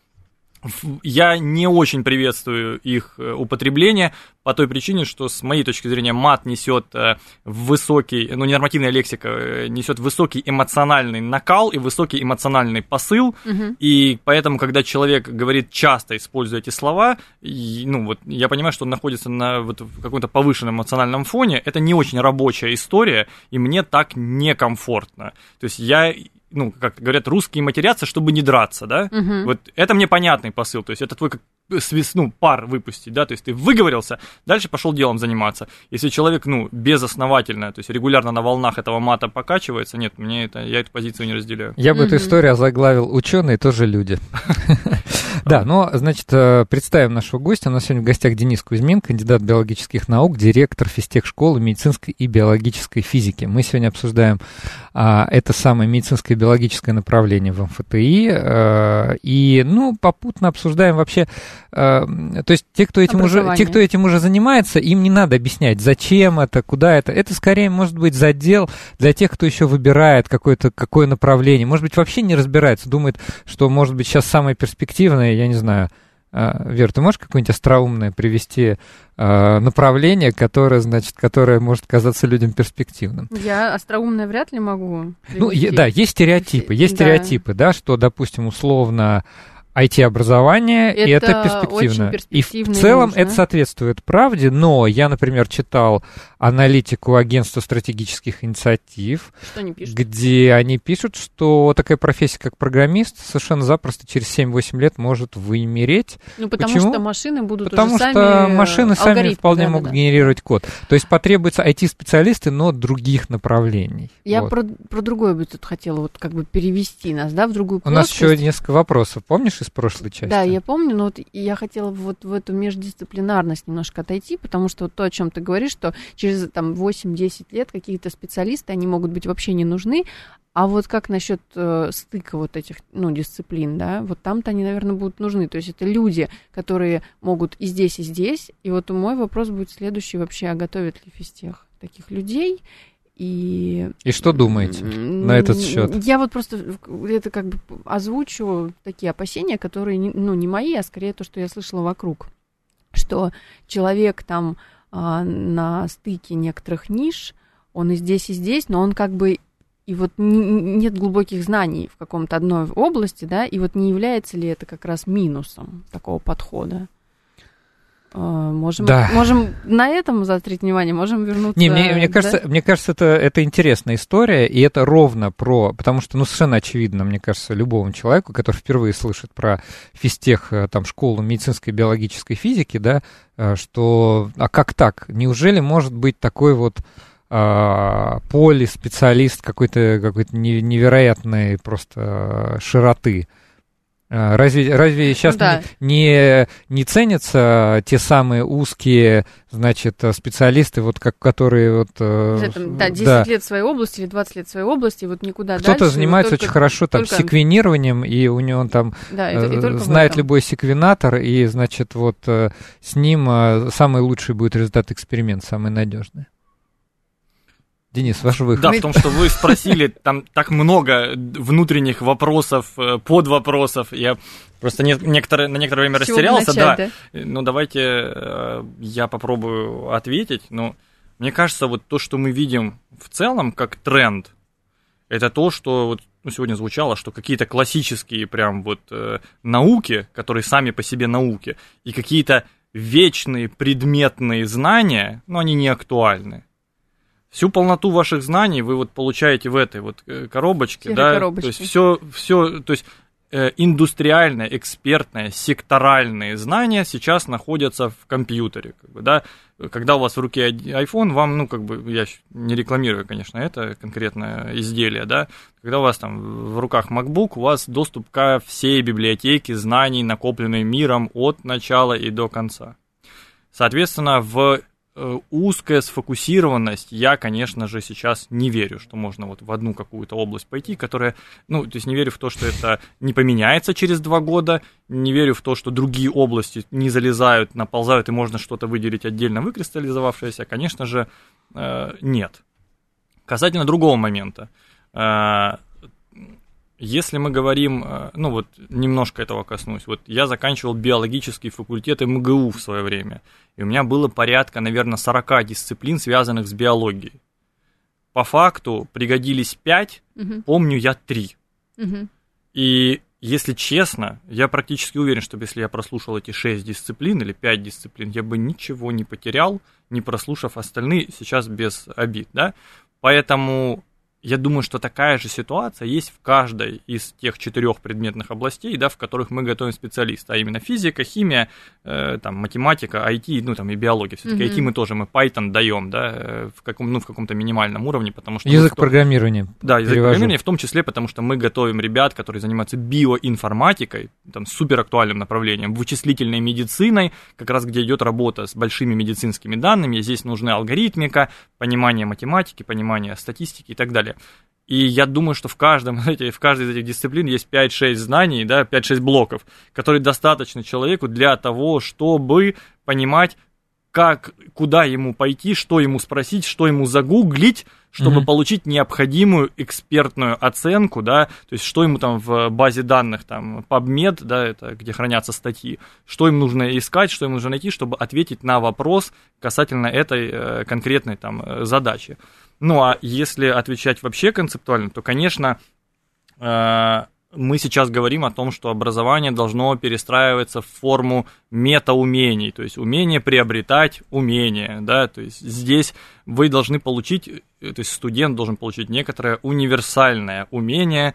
Я не очень приветствую их э, употребление по той причине, что с моей точки зрения мат несет э, высокий, ну ненормативная лексика э, несет высокий эмоциональный накал и высокий эмоциональный посыл, Мгм. и поэтому, когда человек говорит часто, используя эти слова, и, ну вот я понимаю, что он находится на вот, каком-то повышенном эмоциональном фоне, это не очень рабочая история, и мне так некомфортно. То есть я, ну, как говорят, русские матерятся, чтобы не драться, да? Мгм. Вот это мне понятный посыл, то есть это твой как свис- ну, пар выпустить, да, то есть ты выговорился, дальше пошел делом заниматься. Если человек, ну, безосновательно, то есть регулярно на волнах этого мата покачивается, нет, мне это, я эту позицию не разделяю. Я бы эту Мгм. историю озаглавил «Ученые тоже люди». *laughs* Да, ну, значит, э, представим нашего гостя. У нас сегодня в гостях Денис Кузьмин, кандидат биологических наук, директор физтех-школы медицинской и биологической физики. Мы сегодня обсуждаем а, это самое медицинское и биологическое направление в МФТИ. э, И, ну, попутно обсуждаем вообще... э, То есть те, кто этим уже, те, кто этим уже занимается, им не надо объяснять, зачем это, куда это. Это скорее может быть задел для тех, кто еще выбирает какое-то какое направление. Может быть, вообще не разбирается, думает, что, может быть, сейчас самое перспективное, я не знаю. А, Вер, ты можешь какое-нибудь остроумное привести а, направление, которое, значит, которое может казаться людям перспективным? Я остроумная вряд ли могу. Ну, е- привести. да, есть стереотипы. Есть Да. стереотипы, да, что, допустим, условно IT-образование, и это Это перспективно. очень и в целом нужно. это соответствует правде, но я, например, читал аналитику агентства стратегических инициатив, пишут? где они пишут, что такая профессия, как программист, совершенно запросто через 7-8 лет может вымереть, Ну, потому Почему? что машины будут потому уже что сами... э, машины сами вполне да, да, могут да. генерировать код. То есть потребуются IT-специалисты, но других направлений. Я Вот. про, про другое бы тут хотела вот как бы перевести нас, да, в другую У нас плоскость. еще несколько вопросов, помнишь, из прошлой части? Да, я помню, но вот я хотела вот в эту междисциплинарность немножко отойти, потому что вот то, о чем ты говоришь, что через там 8-10 лет какие-то специалисты, они могут быть вообще не нужны, а вот как насчет э, стыка вот этих, ну, дисциплин, да, вот там-то они, наверное, будут нужны. То есть это люди, которые могут и здесь, и здесь. И вот мой вопрос будет следующий вообще, а готовят ли физтех? таких людей. И, и что думаете на этот счет? Я вот просто это как бы озвучу такие опасения, которые ну, не мои, а скорее то, что я слышала вокруг. Что человек там а, на стыке некоторых ниш, он и здесь, и здесь, но он как бы и вот нет глубоких знаний в каком-то одной области, да, и вот не является ли это как раз минусом такого подхода? А, можем, да. можем на этом заострить внимание, можем вернуться. Не, мне, мне кажется, да? мне кажется, это, это интересная история, и это ровно про, потому что, ну, совершенно очевидно, мне кажется, любому человеку, который впервые слышит про физтех, э, там, школу медицинской биологической физики, да, э, что, а как так? Неужели может быть такой вот а, поле специалист какой-то какой-то невероятной просто широты? А, разве, разве сейчас ну, да. не, не ценятся те самые узкие, значит, специалисты, вот как, которые вот... Э, этом, да, 10 да. лет своей области или 20 лет своей области, вот никуда Кто-то дальше. занимается только, очень хорошо там только... секвенированием, и у него там да, и, и э, знает любой секвенатор, и, значит, вот э, с ним самый лучший будет результат эксперимента, самый надежный. Денис, ваш выход. Да, в том, что вы спросили, там так много внутренних вопросов, э, подвопросов. Я просто не, некоторое, на некоторое время растерялся. Начать, да. да. Ну, давайте э, я попробую ответить. Ну, мне кажется, вот то, что мы видим в целом как тренд, это то, что вот ну, сегодня звучало, что какие-то классические прям вот э, науки, которые сами по себе науки, и какие-то вечные предметные знания, ну, они не актуальны всю полноту ваших знаний вы вот получаете в этой вот э, коробочке, Серой да, коробочке. то есть все, все, то есть индустриальное, экспертное, секторальные знания сейчас находятся в компьютере, как бы, да, когда у вас в руке iPhone, вам, ну, как бы, я не рекламирую, конечно, это конкретное изделие, да, когда у вас там в руках MacBook, у вас доступ ко всей библиотеке знаний, накопленной миром от начала и до конца. Соответственно, в узкая сфокусированность, я, конечно же, сейчас не верю, что можно вот в одну какую-то область пойти, которая, ну, то есть не верю в то, что это не поменяется через два года, не верю в то, что другие области не залезают, наползают, и можно что-то выделить отдельно выкристаллизовавшееся, конечно же, э, нет. Касательно другого момента, э, если мы говорим, э, ну вот немножко этого коснусь, вот я заканчивал биологический факультет МГУ в свое время, и у меня было порядка, наверное, 40 дисциплин, связанных с биологией. По факту пригодились 5, угу. помню я 3. Угу. И если честно, я практически уверен, что если я прослушал эти 6 дисциплин или 5 дисциплин, я бы ничего не потерял, не прослушав остальные, сейчас без обид, да. Поэтому я думаю, что такая же ситуация есть в каждой из тех четырех предметных областей, да, в которых мы готовим специалиста, а именно физика, химия, э, там, математика, IT, ну, там, и биология. Все-таки mm-hmm. IT мы тоже, мы Python даем, да, э, в, каком, ну, в каком-то минимальном уровне, потому что... Язык мы, программирования. Да, язык перевожу. программирования, в том числе, потому что мы готовим ребят, которые занимаются биоинформатикой, там, супер актуальным направлением, вычислительной медициной, как раз где идет работа с большими медицинскими данными, здесь нужна алгоритмика, понимание математики, понимание статистики и так далее. И я думаю, что в, каждом, *laughs* в каждой из этих дисциплин есть 5-6 знаний, да, 5-6 блоков, которые достаточны человеку для того, чтобы понимать, как, куда ему пойти, что ему спросить, что ему загуглить, чтобы mm-hmm. получить необходимую экспертную оценку, да, то есть что ему там в базе данных, там, PubMed, да, это где хранятся статьи, что им нужно искать, что им нужно найти, чтобы ответить на вопрос касательно этой э, конкретной там э, задачи. Ну а если отвечать вообще концептуально, то, конечно, э, мы сейчас говорим о том, что образование должно перестраиваться в форму метаумений, то есть умение приобретать умения, да, то есть здесь вы должны получить, то есть студент должен получить некоторое универсальное умение Э,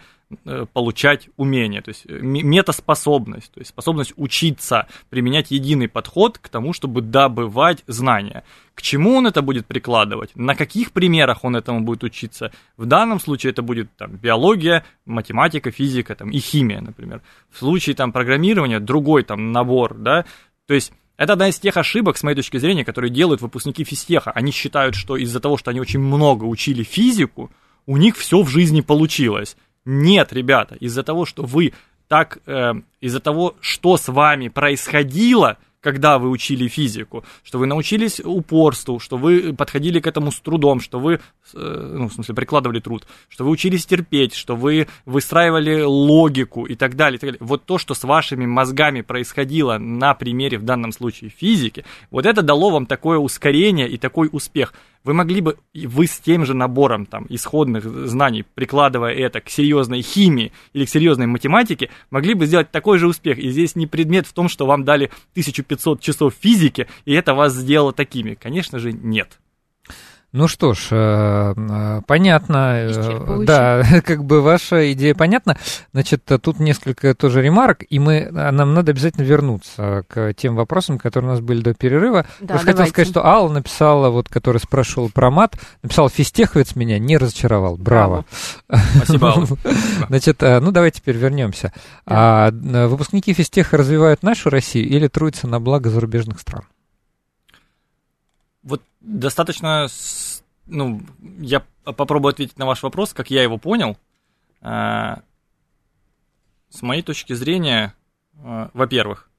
получать умение, то есть э, метаспособность, то есть способность учиться, применять единый подход к тому, чтобы добывать знания. К чему он это будет прикладывать, на каких примерах он этому будет учиться. В данном случае это будет там, биология, математика, физика там, и химия, например. В случае там, программирования другой там, набор, да, то есть это одна из тех ошибок, с моей точки зрения, которые делают выпускники физтеха. Они считают, что из-за того, что они очень много учили физику, у них все в жизни получилось. Нет, ребята, из-за того, что вы так, э, из-за того, что с вами происходило, когда вы учили физику, что вы научились упорству, что вы подходили к этому с трудом, что вы, э, ну, в смысле, прикладывали труд, что вы учились терпеть, что вы выстраивали логику и так далее. И так далее. Вот то, что с вашими мозгами происходило на примере, в данном случае, физики, вот это дало вам такое ускорение и такой успех – вы могли бы, вы с тем же набором там, исходных знаний, прикладывая это к серьезной химии или к серьезной математике, могли бы сделать такой же успех. И здесь не предмет в том, что вам дали 1500 часов физики, и это вас сделало такими. Конечно же, нет. Ну что ж, э, э, понятно. Э, да, *laughs* как бы ваша идея понятна. Значит, тут несколько тоже ремарок, и мы, нам надо обязательно вернуться к тем вопросам, которые у нас были до перерыва. Да, Просто хотел сказать, что Алла написала, вот, который спрашивал про мат, написал, физтеховец меня не разочаровал. Браво. Спасибо, Алла. *laughs* Значит, ну давайте теперь вернемся. Да. А, выпускники физтеха развивают нашу Россию или трудятся на благо зарубежных стран? Вот достаточно, ну, я попробую ответить на ваш вопрос, как я его понял. А, с моей точки зрения, а, во-первых,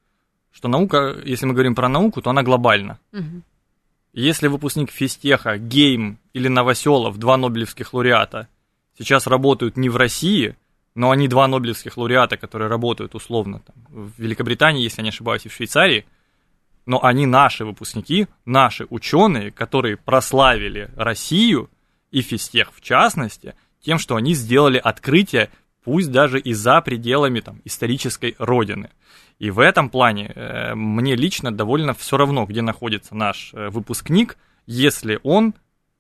что наука, если мы говорим про науку, то она глобальна. Угу. Если выпускник физтеха, гейм или новоселов, два нобелевских лауреата, сейчас работают не в России, но они два нобелевских лауреата, которые работают условно там, в Великобритании, если я не ошибаюсь, и в Швейцарии – но они наши выпускники, наши ученые, которые прославили Россию и физтех в частности, тем, что они сделали открытие, пусть даже и за пределами там, исторической родины. И в этом плане э, мне лично довольно все равно, где находится наш э, выпускник, если он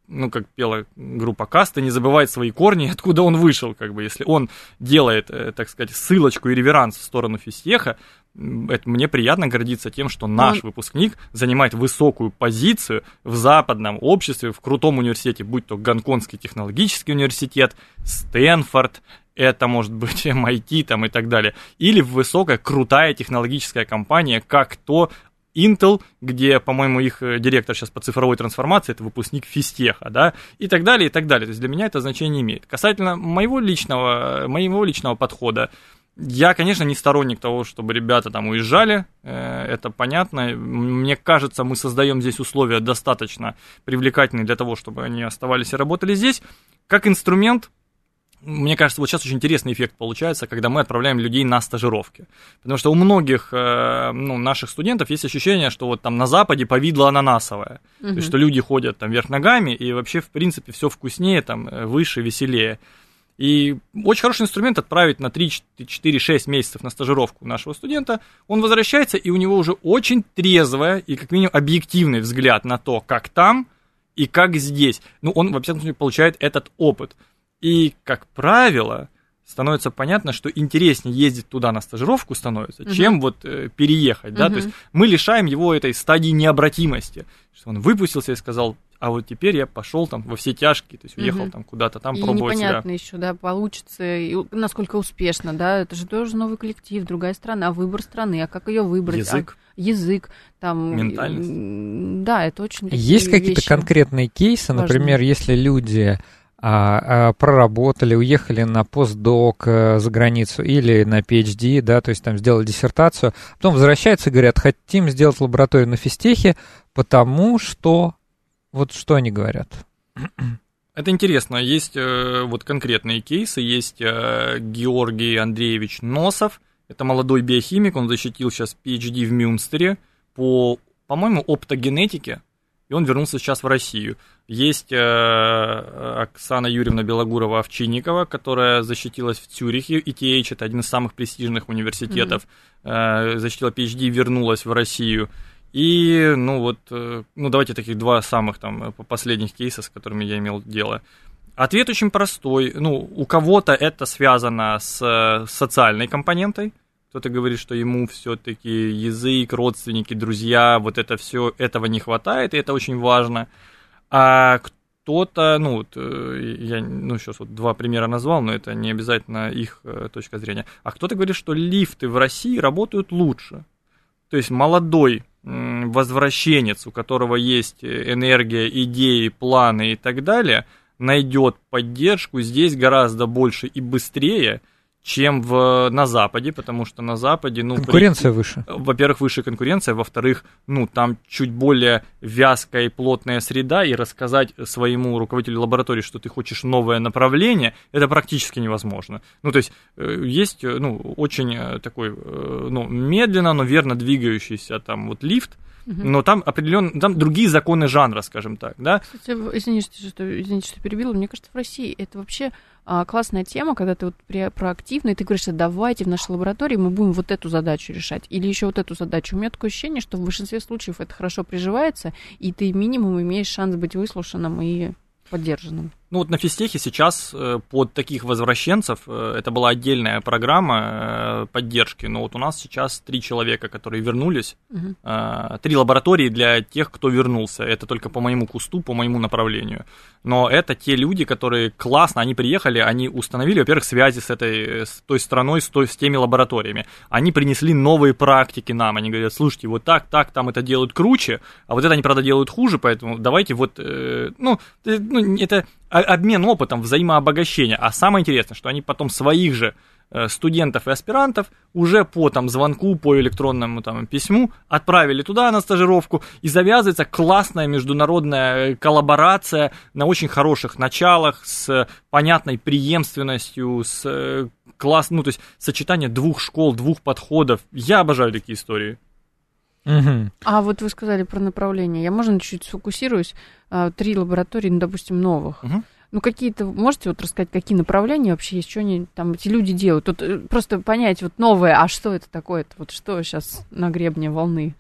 ну, как пела группа Каста, не забывает свои корни, *laughs* откуда он вышел, как бы, если он делает, э, так сказать, ссылочку и реверанс в сторону физтеха, это мне приятно гордиться тем, что наш Он... выпускник занимает высокую позицию в западном обществе, в крутом университете, будь то Гонконгский технологический университет, Стэнфорд, это может быть *laughs* MIT там и так далее, или высокая, крутая технологическая компания, как то Intel, где, по-моему, их э, директор сейчас по цифровой трансформации, это выпускник физтеха, да, и так далее, и так далее. То есть для меня это значение имеет. Касательно моего личного, моего личного подхода, я, конечно, не сторонник того, чтобы ребята там уезжали, э, это понятно. Мне кажется, мы создаем здесь условия достаточно привлекательные для того, чтобы они оставались и работали здесь. Как инструмент, мне кажется, вот сейчас очень интересный эффект получается, когда мы отправляем людей на стажировки. Потому что у многих э, ну, наших студентов есть ощущение, что вот там на Западе повидло ананасовое. Угу. То есть, что люди ходят там вверх ногами, и вообще, в принципе, все вкуснее, там, э, выше, веселее. И очень хороший инструмент отправить на 3-4-6 месяцев на стажировку нашего студента. Он возвращается, и у него уже очень трезвая и, как минимум, объективный взгляд на то, как там и как здесь. Ну, он, во всяком случае, получает этот опыт. И, как правило, становится понятно, что интереснее ездить туда на стажировку становится, угу. чем вот э, переехать, да, угу. то есть мы лишаем его этой стадии необратимости, что он выпустился и сказал, а вот теперь я пошел там во все тяжкие, то есть уехал угу. там куда-то там и пробовать непонятно себя. еще, да, получится, и насколько успешно, да, это же тоже новый коллектив, другая страна, выбор страны, а как ее выбрать? Язык. А, язык, там... Ментальность. Да, это очень Есть какие-то конкретные кейсы, важные. например, если люди а, а, проработали, уехали на постдок а, за границу или на PhD, да, то есть там сделали диссертацию, потом возвращаются и говорят, хотим сделать лабораторию на физтехе, потому что вот что они говорят? *clears throat* Это интересно. Есть э, вот конкретные кейсы. Есть э, Георгий Андреевич Носов. Это молодой биохимик. Он защитил сейчас PhD в Мюнстере по, по-моему, оптогенетике. И он вернулся сейчас в Россию. Есть э, Оксана Юрьевна Белогурова-Овчинникова, которая защитилась в Цюрихе. ETH – это один из самых престижных университетов. Mm-hmm. Э, защитила PhD, вернулась в Россию. И, ну вот, э, ну давайте таких два самых там э, последних кейса, с которыми я имел дело. Ответ очень простой. Ну, у кого-то это связано с э, социальной компонентой. Кто-то говорит, что ему все-таки язык, родственники, друзья, вот это все, этого не хватает, и это очень важно. А кто-то, ну, вот, я, ну, сейчас вот два примера назвал, но это не обязательно их точка зрения. А кто-то говорит, что лифты в России работают лучше. То есть молодой возвращенец, у которого есть энергия, идеи, планы и так далее, найдет поддержку здесь гораздо больше и быстрее, чем в, на Западе, потому что на Западе... Ну, конкуренция при, выше. Во-первых, выше конкуренция, во-вторых, ну, там чуть более вязкая и плотная среда, и рассказать своему руководителю лаборатории, что ты хочешь новое направление, это практически невозможно. Ну, то есть, э, есть, э, ну, очень э, такой, ну, медленно, но верно двигающийся там вот лифт, но там определенно, там другие законы жанра, скажем так, да. Кстати, извините, что, извините, что перебила, мне кажется, в России это вообще а, классная тема, когда ты вот проактивный, ты говоришь, давайте в нашей лаборатории мы будем вот эту задачу решать, или еще вот эту задачу. У меня такое ощущение, что в большинстве случаев это хорошо приживается, и ты минимум имеешь шанс быть выслушанным и поддержанным. Ну вот на физтехе сейчас э, под таких возвращенцев, э, это была отдельная программа э, поддержки, но вот у нас сейчас три человека, которые вернулись, угу. три лаборатории для тех, кто вернулся, это только по моему кусту, по моему направлению. Но это те люди, которые классно, они приехали, они установили, во-первых, связи с этой, с той страной, с, той, с теми лабораториями. Они принесли новые практики нам, они говорят, слушайте, вот так, так, там это делают круче, а вот это они, правда, делают хуже, поэтому давайте вот, ну, ну это обмен опытом, взаимообогащение. А самое интересное, что они потом своих же э, студентов и аспирантов уже по там, звонку, по электронному там, письму отправили туда на стажировку, и завязывается классная международная коллаборация на очень хороших началах, с понятной преемственностью, с э, класс, ну, то есть сочетание двух школ, двух подходов. Я обожаю такие истории. Угу. А вот вы сказали про направление. Я, можно, чуть-чуть сфокусируюсь. А, три лаборатории, ну, допустим, новых. Угу. Ну, какие-то, можете вот рассказать, какие направления вообще есть, что они там, эти люди делают? Тут э, просто понять, вот новое, а что это такое-то? Вот что сейчас на гребне волны?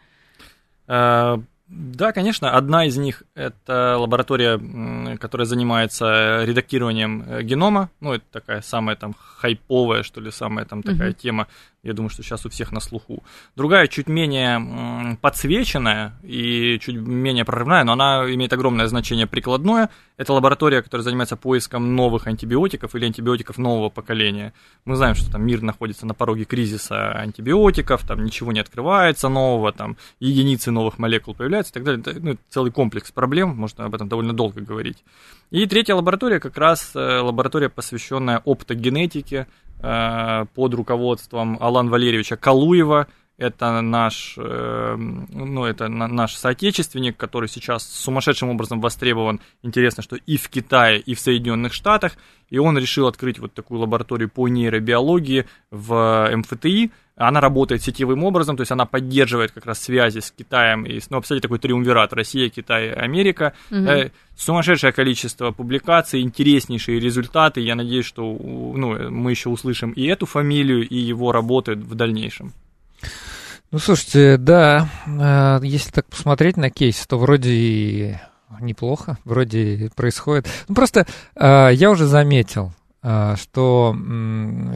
А, да, конечно. Одна из них – это лаборатория, которая занимается редактированием э, генома. Ну, это такая самая там хайповая, что ли, самая там такая uh-huh. тема я думаю, что сейчас у всех на слуху. Другая чуть менее подсвеченная и чуть менее прорывная, но она имеет огромное значение прикладное. Это лаборатория, которая занимается поиском новых антибиотиков или антибиотиков нового поколения. Мы знаем, что там мир находится на пороге кризиса антибиотиков, там ничего не открывается нового, там единицы новых молекул появляются и так далее. Ну, целый комплекс проблем, можно об этом довольно долго говорить. И третья лаборатория как раз э, лаборатория, посвященная оптогенетике, под руководством Алан Валерьевича Калуева. Это наш, э, ну, это наш соотечественник, который сейчас сумасшедшим образом востребован. Интересно, что и в Китае, и в Соединенных Штатах. И он решил открыть вот такую лабораторию по нейробиологии в МФТИ. Она работает сетевым образом, то есть она поддерживает как раз связи с Китаем и, ну, кстати, такой триумвират Россия, Китай, Америка. Угу. Э, сумасшедшее количество публикаций, интереснейшие результаты. Я надеюсь, что ну, мы еще услышим и эту фамилию, и его работы в дальнейшем. Ну, слушайте, да, э, если так посмотреть на кейс, то вроде и неплохо, вроде происходит. Ну, просто э, я уже заметил, что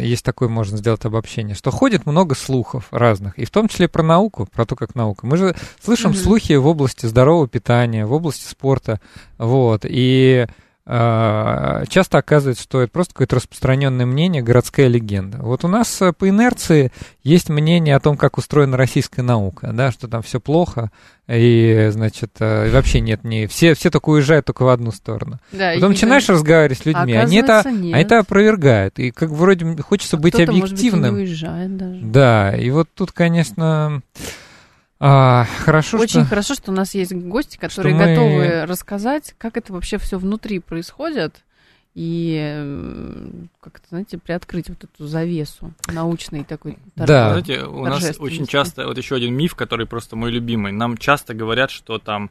есть такое, можно сделать обобщение, что ходит много слухов разных, и в том числе про науку, про то, как наука. Мы же слышим mm-hmm. слухи в области здорового питания, в области спорта, вот, и а, часто оказывается, что это просто какое-то распространенное мнение, городская легенда. Вот у нас э, по инерции есть мнение о том, как устроена российская наука, да, что там все плохо, и, значит, э, вообще нет, не все, все только уезжают только в одну сторону. Да, Потом начинаешь разговаривать с людьми, они это, они это опровергают, и как вроде хочется а быть объективным. Может быть, не уезжает даже. Да, и вот тут, конечно... А, хорошо, Очень что... хорошо, что у нас есть гости, которые мы... готовы рассказать, как это вообще все внутри происходит, и как-то, знаете, приоткрыть вот эту завесу научной такой. Да. Знаете, у нас очень часто, вот еще один миф, который просто мой любимый, нам часто говорят, что там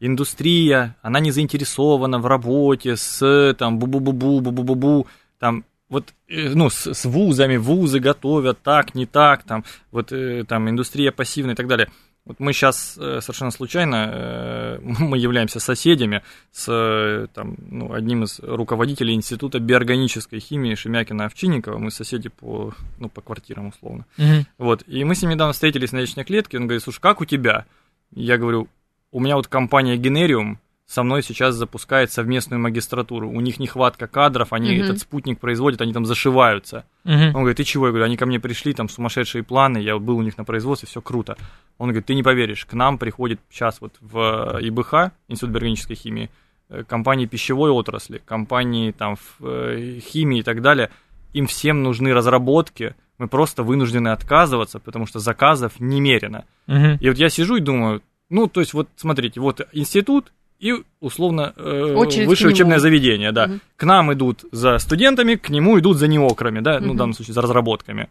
индустрия, она не заинтересована в работе с там бу-бу-бу-бу, бу-бу-бу-бу, там вот, э, ну, с, с вузами, вузы готовят так, не так, там, вот, э, там, индустрия пассивная и так далее. Вот мы сейчас э, совершенно случайно, *laughs* мы являемся соседями с там, ну, одним из руководителей Института биорганической химии Шемякина Овчинникова. Мы соседи по, ну, по квартирам условно. Угу. Вот, и мы с ним недавно встретились на личной клетке, он говорит, слушай, как у тебя? Я говорю, у меня вот компания Генериум, со мной сейчас запускает совместную магистратуру. У них нехватка кадров, они uh-huh. этот спутник производят, они там зашиваются. Uh-huh. Он говорит, ты чего? Я говорю, они ко мне пришли, там сумасшедшие планы, я был у них на производстве, все круто. Он говорит, ты не поверишь, к нам приходит сейчас вот в ИБХ, Институт биологической химии, э, компании пищевой отрасли, компании там в э, химии и так далее, им всем нужны разработки, мы просто вынуждены отказываться, потому что заказов немерено. Мгм. И вот я сижу и думаю, ну, то есть вот смотрите, вот институт и условно э, Очередь высшее учебное заведение, да. Мгм. К нам идут за студентами, к нему идут за неокрами, да, ну, в данном случае за разработками.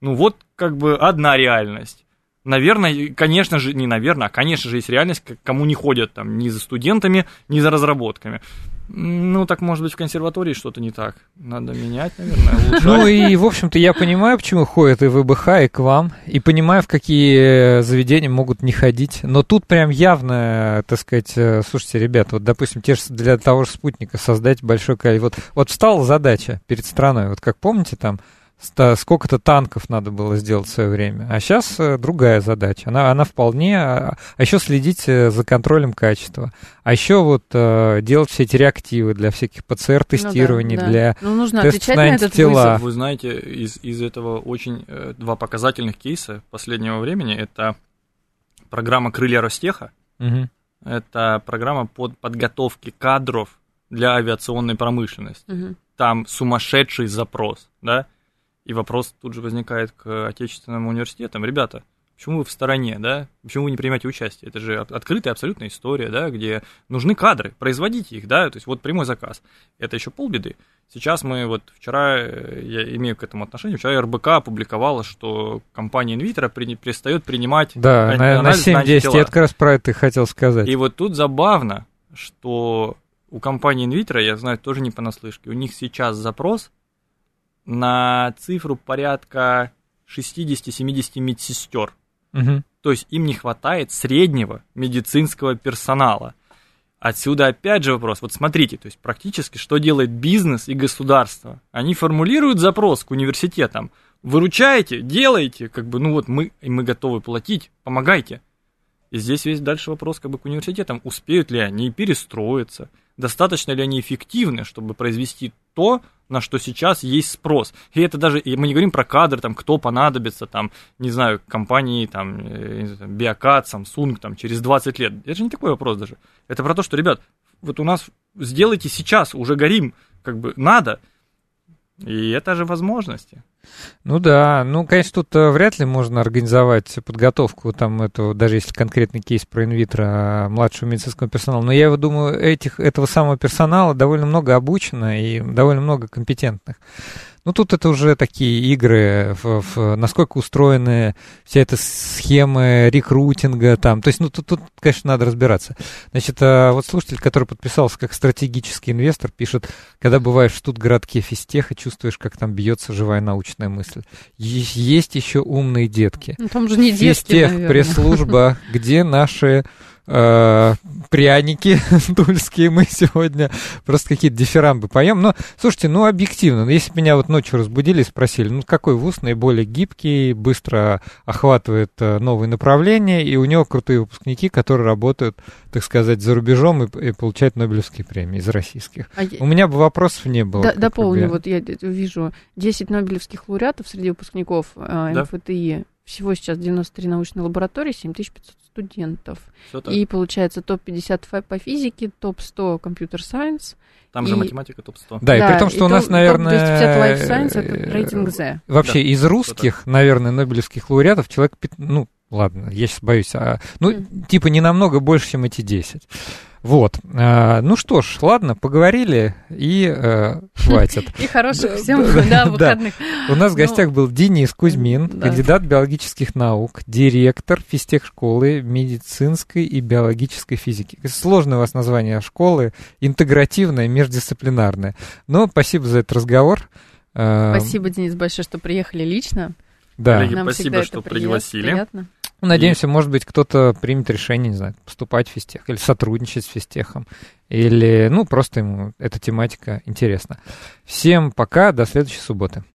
Ну, вот как бы одна реальность. Наверное, конечно же, не наверное, а конечно же есть реальность, кому не ходят там ни за студентами, ни за разработками. Ну, так может быть в консерватории что-то не так. Надо менять, наверное, улучшать. Ну и, в общем-то, я понимаю, почему ходят и в ВБХ, и к вам, и понимаю, в какие заведения могут не ходить. Но тут прям явно, так сказать, э, слушайте, ребята, вот, допустим, те же для того же спутника создать большое количество. Вот, вот встала задача перед страной, вот как помните, там сколько-то танков надо было сделать в свое время. А сейчас другая задача. Она, она вполне... А еще следить э, за контролем качества. А еще вот э, делать все эти реактивы для всяких ПЦР-тестирований, Ну да, да. для Ну, нужно тест отвечать на на этот антитела. вызов. Вы знаете, из, из этого очень э, два показательных кейса последнего времени это программа Крылья Ростеха. Мгм. Это программа под подготовки кадров для авиационной промышленности. Мгм. Там сумасшедший запрос, да? И вопрос тут же возникает к отечественным университетам. Ребята, почему вы в стороне, да? Почему вы не принимаете участие? Это же от- открытая абсолютная история, да, где нужны кадры, производите их, да, то есть вот прямой заказ. Это еще полбеды. Сейчас мы вот вчера, э, я имею к этому отношение, вчера РБК опубликовала, что компания Инвитро при, перестает принимать Да, на, на анализ 7-10 антитела. я как раз про это хотел сказать. И вот тут забавно, что у компании Invitro, я знаю тоже не понаслышке, у них сейчас запрос на цифру порядка 60-70 медсестер. Мгм. То есть им не хватает среднего медицинского персонала. Отсюда опять же вопрос. Вот смотрите, то есть практически что делает бизнес и государство? Они формулируют запрос к университетам. Выручаете, делаете, как бы, ну вот мы, и мы готовы платить, помогайте. И здесь весь дальше вопрос как бы к университетам. Успеют ли они перестроиться? Достаточно ли они эффективны, чтобы произвести то, на что сейчас есть спрос? И это даже, и мы не говорим про кадры, там, кто понадобится, там, не знаю, компании, там, э, Биокат, Samsung, там, через 20 лет. Это же не такой вопрос даже. Это про то, что, ребят, вот у нас сделайте сейчас, уже горим, как бы надо. И это же возможности. Ну да, ну, конечно, тут э, вряд ли можно организовать подготовку, там, этого, даже если конкретный кейс про инвитро а, младшего медицинского персонала. Но я думаю, этих, этого самого персонала довольно много обучено и довольно много компетентных. Ну, тут это уже такие игры, в, в- насколько устроены вся эта схемы рекрутинга там. То есть, ну, тут, тут, конечно, надо разбираться. Значит, а, вот слушатель, который подписался как стратегический инвестор, пишет, когда бываешь в Штутгородке физтеха, чувствуешь, как там бьется живая научная мысль. Есть, есть еще умные детки. Ну, там же не детки, Физтех, пресс-служба, где наши пряники *laughs* тульские мы сегодня просто какие-то дифирамбы поем. Но, слушайте, ну, объективно, ну, если бы меня вот ночью разбудили и спросили, ну, какой вуз наиболее гибкий, быстро охватывает э, новые направления, и у него крутые выпускники, которые работают, так сказать, за рубежом и, и получают Нобелевские премии из российских. А я- У меня бы вопросов не было. Да- дополню, бы. вот я д- вижу 10 нобелевских лауреатов среди выпускников э, Да. Всего сейчас 93 научные лаборатории, 7500 студентов. И получается топ-50 фа- по физике, топ-100 компьютер сайенс. Там же и- математика топ-100. Да, и при том, что у нас, топ- наверное... топ-250 life science это э, рейтинг Z. Вообще, Да, из русских, наверное, нобелевских лауреатов человек, ну, ладно, я сейчас боюсь, а, ну, Мгм. типа не намного больше, чем эти 10. Вот. А, ну что ж, ладно, поговорили и э, хватит. *laughs* И хороших всем, да, выходных. У нас в Ну, гостях был Денис Кузьмин, да. кандидат биологических наук, директор физтехшколы медицинской и биологической физики. Сложное у вас название школы, интегративное, междисциплинарное. Но спасибо за этот разговор. Э, Спасибо, Денис, большое, что приехали лично. Да. Коллеги, Нам спасибо, что пригласили. Приятно. Ну, Надеемся, может быть, кто-то примет решение, не знаю, поступать в физтех или сотрудничать с физтехом, или, ну, просто ему эта тематика интересна. Всем пока, до следующей субботы.